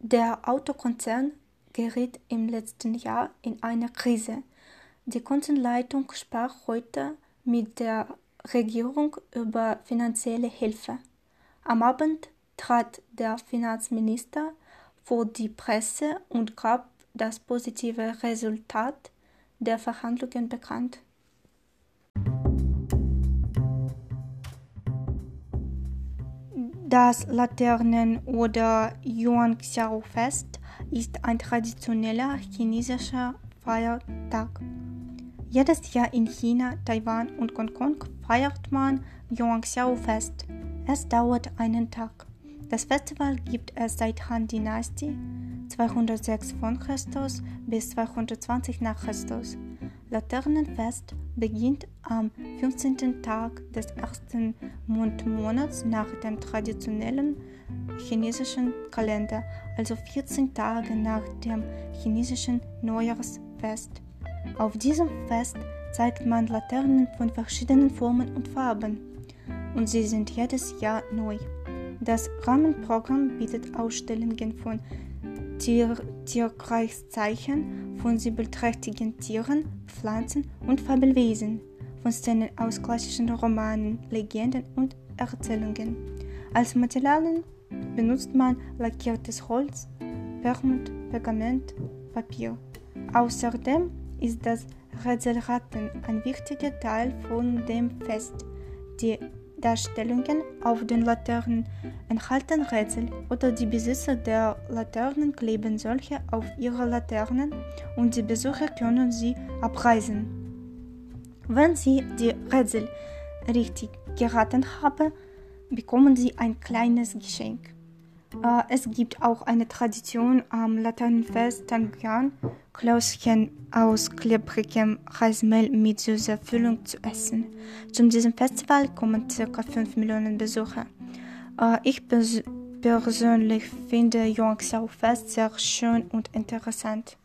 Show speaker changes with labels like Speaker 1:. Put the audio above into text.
Speaker 1: Der Autokonzern geriet im letzten Jahr in eine Krise. Die Konzernleitung sprach heute mit der Regierung über finanzielle Hilfe. Am Abend trat der Finanzminister vor die Presse und gab das positive Resultat der Verhandlungen bekannt. Das Laternen- oder Yuanxiao-Fest ist ein traditioneller chinesischer Feiertag. Jedes Jahr in China, Taiwan und Hongkong feiert man Yuanxiao-Fest. Es dauert einen Tag. Das Festival gibt es seit Han-Dynastie 206 v. Chr. bis 220 nach Christus. Laternenfest beginnt am 15. Tag des ersten Mondmonats nach dem traditionellen chinesischen Kalender, also 14 Tage nach dem chinesischen Neujahrsfest. Auf diesem Fest zeigt man Laternen von verschiedenen Formen und Farben und sie sind jedes Jahr neu. Das Rahmenprogramm bietet Ausstellungen von Tier Tierkreiszeichen, von säbelträchtigen Tieren, Pflanzen und Fabelwesen, von Szenen aus klassischen Romanen, Legenden und Erzählungen. Als Materialien benutzt man lackiertes Holz, Permut, Pergament, Papier. Außerdem ist das Rätselraten ein wichtiger Teil von dem Fest. Die Darstellungen auf den Laternen enthalten Rätsel oder die Besitzer der Laternen kleben solche auf ihre Laternen und die Besucher können sie abreißen. Wenn sie die Rätsel richtig geraten haben, bekommen sie ein kleines Geschenk. Äh, es gibt auch eine Tradition am Laternenfest Tangyang, Klößchen aus klebrigem Reismehl mit süßer Füllung zu essen. Zu diesem Festival kommen ca. 5 Millionen Besucher. Äh, ich pers persönlich finde Yongxiao Fest sehr schön und interessant.